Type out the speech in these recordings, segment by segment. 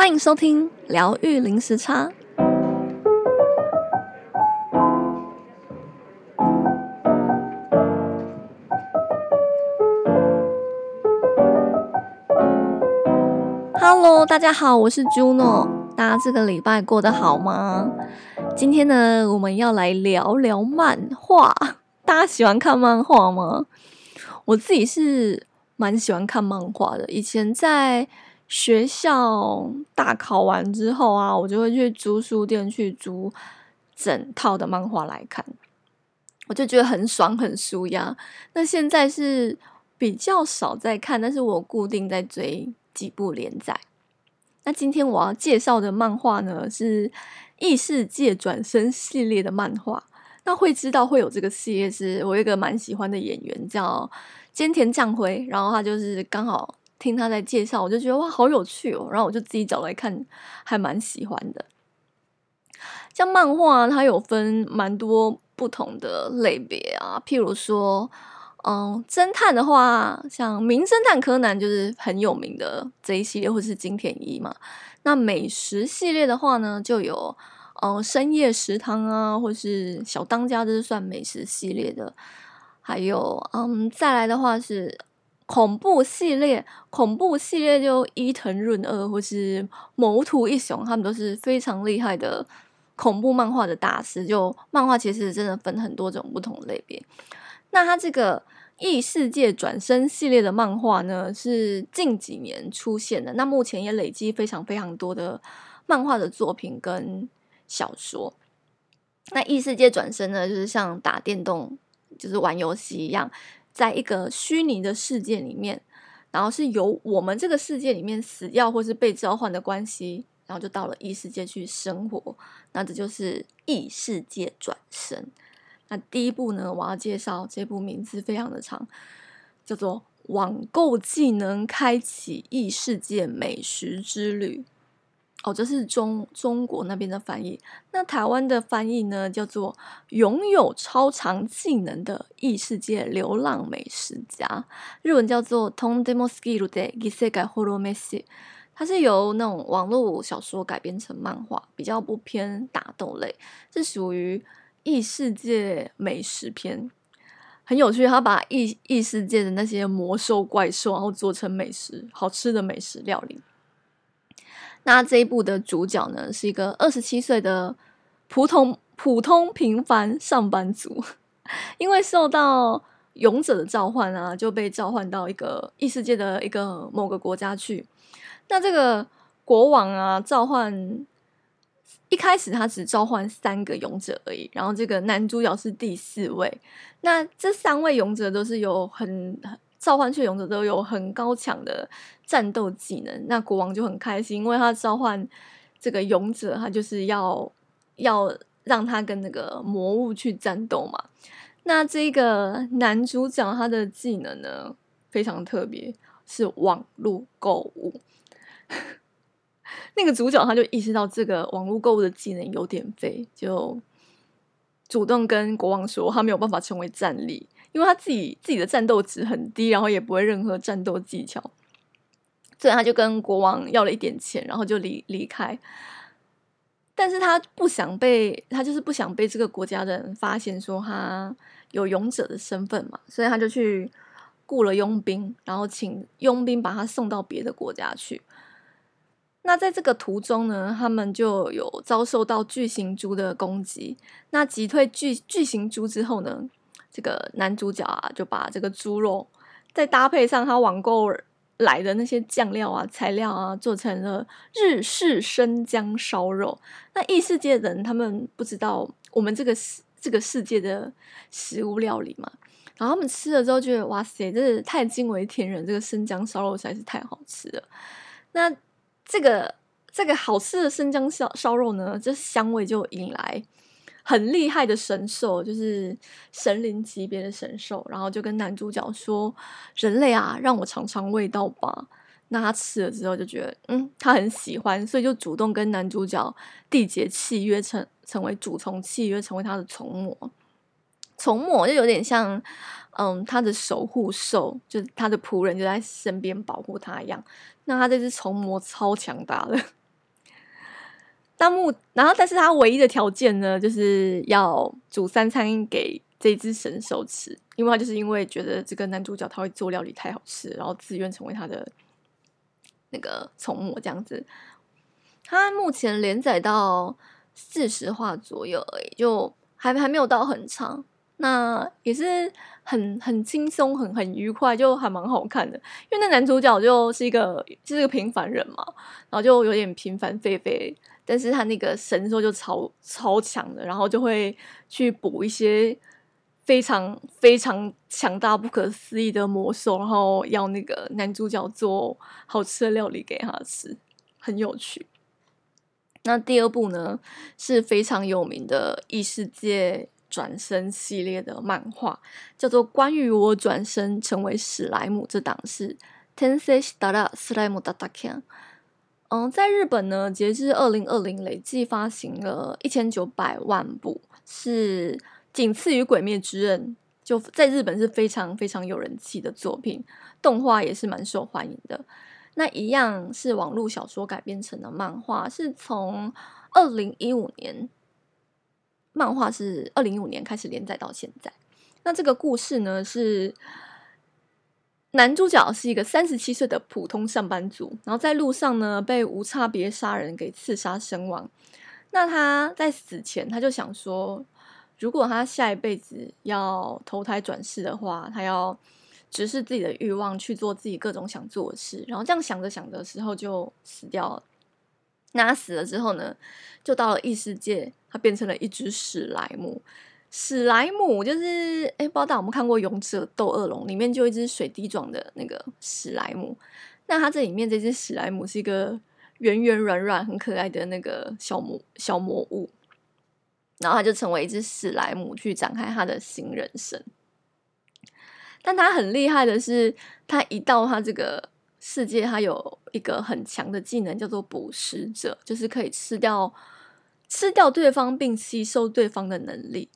欢迎收听疗愈零时差。Hello，大家好，我是 Juno。大家这个礼拜过得好吗？今天呢，我们要来聊聊漫画。大家喜欢看漫画吗？我自己是蛮喜欢看漫画的。以前在学校大考完之后啊，我就会去租书店去租整套的漫画来看，我就觉得很爽很舒压。那现在是比较少在看，但是我固定在追几部连载。那今天我要介绍的漫画呢，是《异世界转生》系列的漫画。那会知道会有这个系列，是我一个蛮喜欢的演员叫菅田将晖，然后他就是刚好。听他在介绍，我就觉得哇，好有趣哦！然后我就自己找来看，还蛮喜欢的。像漫画，它有分蛮多不同的类别啊，譬如说，嗯，侦探的话，像《名侦探柯南》就是很有名的这一系列，或是金田一嘛。那美食系列的话呢，就有嗯深夜食堂啊，或是小当家，这是算美食系列的。还有嗯，再来的话是。恐怖系列，恐怖系列就伊藤润二或是谋图一雄，他们都是非常厉害的恐怖漫画的大师。就漫画其实真的分很多种不同类别。那他这个异世界转身系列的漫画呢，是近几年出现的。那目前也累积非常非常多的漫画的作品跟小说。那异世界转身呢，就是像打电动，就是玩游戏一样。在一个虚拟的世界里面，然后是由我们这个世界里面死掉或是被召唤的关系，然后就到了异世界去生活。那这就是异世界转生。那第一部呢，我要介绍这部名字非常的长，叫做《网购技能开启异世界美食之旅》。哦，这是中中国那边的翻译。那台湾的翻译呢，叫做“拥有超长技能的异世界流浪美食家”，日文叫做 “Tondemo Skill de Isekai Horo Meshi”。它是由那种网络小说改编成漫画，比较不偏打斗类，是属于异世界美食篇，很有趣。他把异异世界的那些魔兽怪兽，然后做成美食，好吃的美食料理。那这一部的主角呢，是一个二十七岁的普通普通平凡上班族，因为受到勇者的召唤啊，就被召唤到一个异世界的一个某个国家去。那这个国王啊，召唤一开始他只召唤三个勇者而已，然后这个男主角是第四位。那这三位勇者都是有很召唤去勇者都有很高强的战斗技能，那国王就很开心，因为他召唤这个勇者，他就是要要让他跟那个魔物去战斗嘛。那这个男主角他的技能呢，非常特别，是网络购物。那个主角他就意识到这个网络购物的技能有点废，就主动跟国王说他没有办法成为战力。因为他自己自己的战斗值很低，然后也不会任何战斗技巧，所以他就跟国王要了一点钱，然后就离离开。但是他不想被他就是不想被这个国家的人发现说他有勇者的身份嘛，所以他就去雇了佣兵，然后请佣兵把他送到别的国家去。那在这个途中呢，他们就有遭受到巨型猪的攻击。那击退巨巨型猪之后呢，这个男主角啊，就把这个猪肉再搭配上他网购来的那些酱料啊、材料啊，做成了日式生姜烧肉。那异世界人他们不知道我们这个世这个世界的食物料理嘛，然后他们吃了之后觉得哇塞，真是太惊为天人！这个生姜烧肉实在是太好吃了。那这个这个好吃的生姜烧烧肉呢，这香味就引来。很厉害的神兽，就是神灵级别的神兽，然后就跟男主角说：“人类啊，让我尝尝味道吧。”那他吃了之后就觉得，嗯，他很喜欢，所以就主动跟男主角缔结契约，成成为主从契约，成为他的从魔。从魔就有点像，嗯，他的守护兽，就是他的仆人，就在身边保护他一样。那他这只从魔超强大的。那木，然后但是他唯一的条件呢，就是要煮三餐给这只神兽吃，因为他就是因为觉得这个男主角他会做料理太好吃，然后自愿成为他的那个从魔这样子。他目前连载到四十话左右而已，就还还没有到很长。那也是很很轻松，很很愉快，就还蛮好看的。因为那男主角就是一个就是个平凡人嘛，然后就有点平凡废废，但是他那个神兽就超超强的，然后就会去补一些非常非常强大、不可思议的魔兽，然后要那个男主角做好吃的料理给他吃，很有趣。那第二部呢，是非常有名的异世界转生系列的漫画叫做《关于我转生成为史莱姆》，这档是 Tensei Shitara Slime Dataken。嗯，在日本呢，截至二零二零累计发行了一千九百万部，是仅次于《鬼灭之刃》，就在日本是非常非常有人气的作品。动画也是蛮受欢迎的。那一样是网络小说改编成的漫画，是从二零一五年。漫画是二零一五年开始连载到现在。那这个故事呢，是男主角是一个三十七岁的普通上班族，然后在路上呢被无差别杀人给刺杀身亡。那他在死前他就想说，如果他下一辈子要投胎转世的话，他要直视自己的欲望，去做自己各种想做的事。然后这样想着想着的时候就死掉了。那他死了之后呢，就到了异世界，他变成了一只史莱姆。史莱姆就是，哎，不知道大家有没有看过《勇者斗恶龙》，里面就一只水滴状的那个史莱姆。那他这里面这只史莱姆是一个圆圆软软、很可爱的那个小魔小魔物，然后他就成为一只史莱姆，去展开他的新人生。但他很厉害的是，他一到他这个。世界它有一个很强的技能，叫做捕食者，就是可以吃掉吃掉对方并吸收对方的能力。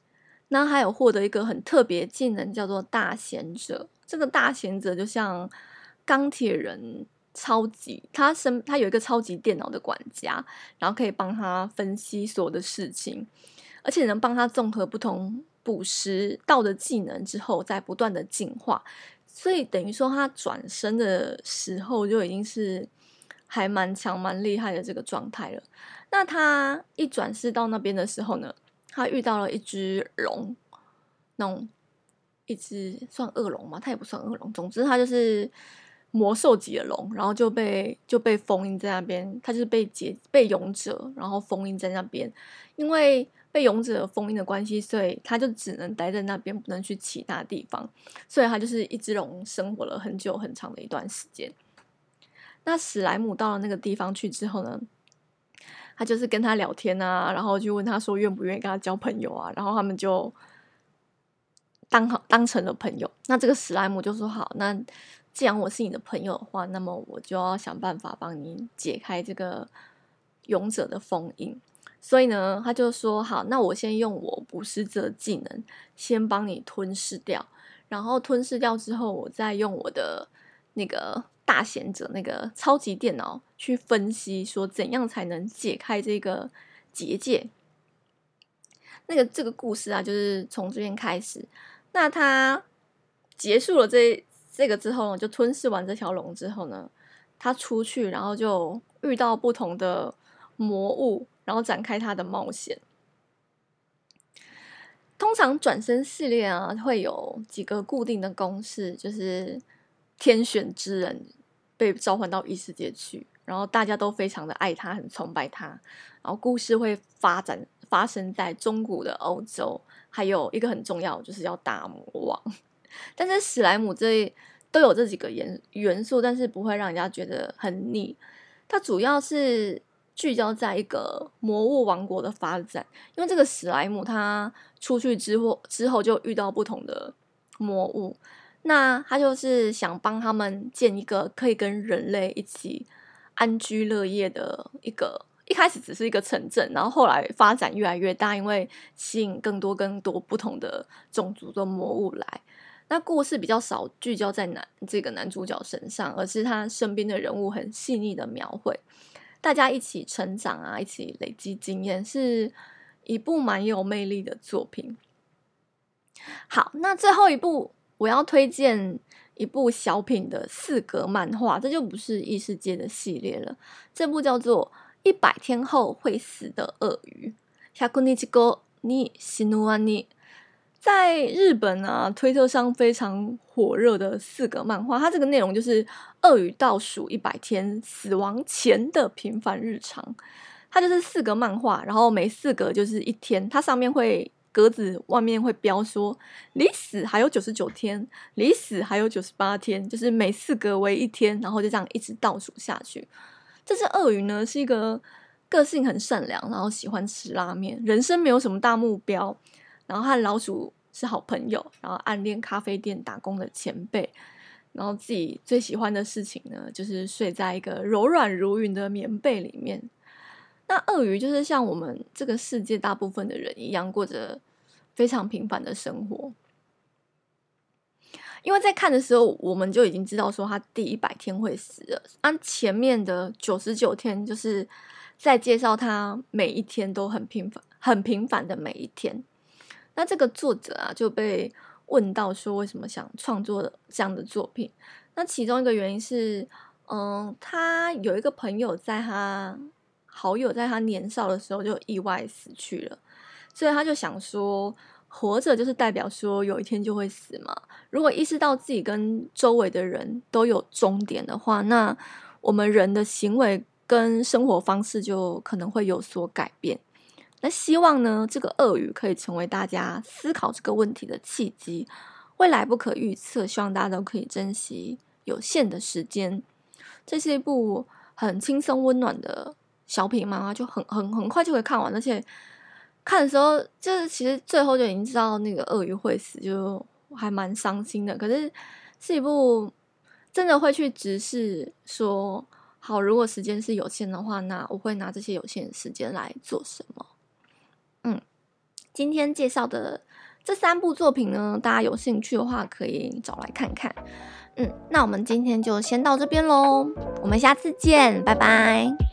那还有获得一个很特别技能，叫做大贤者。这个大贤者就像钢铁人超级，他身他有一个超级电脑的管家，然后可以帮他分析所有的事情，而且能帮他综合不同捕食到的技能之后，再不断的进化。所以等于说，他转身的时候就已经是还蛮强、蛮厉害的这个状态了。那他一转世到那边的时候呢，他遇到了一只龙，那种一只算恶龙嘛？他也不算恶龙，总之他就是魔兽级的龙，然后就被就被封印在那边。他就是被解被勇者，然后封印在那边，因为。被勇者封印的关系，所以他就只能待在那边，不能去其他地方。所以他就是一只龙，生活了很久很长的一段时间。那史莱姆到了那个地方去之后呢，他就是跟他聊天啊，然后就问他说愿不愿意跟他交朋友啊，然后他们就当好当成了朋友。那这个史莱姆就说好，那既然我是你的朋友的话，那么我就要想办法帮你解开这个勇者的封印。所以呢，他就说好，那我先用我捕食者技能先帮你吞噬掉，然后吞噬掉之后，我再用我的那个大贤者那个超级电脑去分析，说怎样才能解开这个结界。那个这个故事啊，就是从这边开始。那他结束了这这个之后呢，就吞噬完这条龙之后呢，他出去，然后就遇到不同的魔物。然后展开他的冒险。通常转身系列啊，会有几个固定的公式，就是天选之人被召唤到异世界去，然后大家都非常的爱他，很崇拜他。然后故事会发展发生在中古的欧洲，还有一个很重要，就是要打魔王。但是史莱姆这都有这几个元元素，但是不会让人家觉得很腻。它主要是。聚焦在一个魔物王国的发展，因为这个史莱姆他出去之后之后就遇到不同的魔物，那他就是想帮他们建一个可以跟人类一起安居乐业的一个，一开始只是一个城镇，然后后来发展越来越大，因为吸引更多更多不同的种族的魔物来。那故事比较少聚焦在男这个男主角身上，而是他身边的人物很细腻的描绘。大家一起成长啊，一起累积经验，是一部蛮有魅力的作品。好，那最后一部我要推荐一部小品的四格漫画，这就不是异世界的系列了。这部叫做《一百天后会死的鳄鱼》。百日后に死ぬワニ。 在日本啊，推特上非常火热的四格漫画，它这个内容就是鳄鱼倒数一百天死亡前的平凡日常。它就是四格漫画，然后每四格就是一天，它上面会格子外面会标说离死还有九十九天，离死还有九十八天，就是每四格为一天，然后就这样一直倒数下去。这只鳄鱼呢，是一个个性很善良，然后喜欢吃拉面，人生没有什么大目标。然后和老鼠是好朋友，然后暗恋咖啡店打工的前辈，然后自己最喜欢的事情呢，就是睡在一个柔软如云的棉被里面。那鳄鱼就是像我们这个世界大部分的人一样，过着非常平凡的生活。因为在看的时候，我们就已经知道说他第一百天会死了，按前面的九十九天，就是在介绍他每一天都很平凡、很平凡的每一天。那这个作者啊，就被问到说，为什么想创作这样的作品？那其中一个原因是，嗯，他有一个朋友，在他好友在他年少的时候就意外死去了，所以他就想说，活着就是代表说有一天就会死嘛。如果意识到自己跟周围的人都有终点的话，那我们人的行为跟生活方式就可能会有所改变。那希望呢，这个鳄鱼可以成为大家思考这个问题的契机。未来不可预测，希望大家都可以珍惜有限的时间。这是一部很轻松温暖的小品漫画，就很很很快就会看完。而且看的时候，就是其实最后就已经知道那个鳄鱼会死，就还蛮伤心的。可是是一部真的会去直视说，好，如果时间是有限的话，那我会拿这些有限的时间来做什么？嗯，今天介绍的这三部作品呢，大家有兴趣的话可以找来看看。嗯，那我们今天就先到这边喽，我们下次见，拜拜。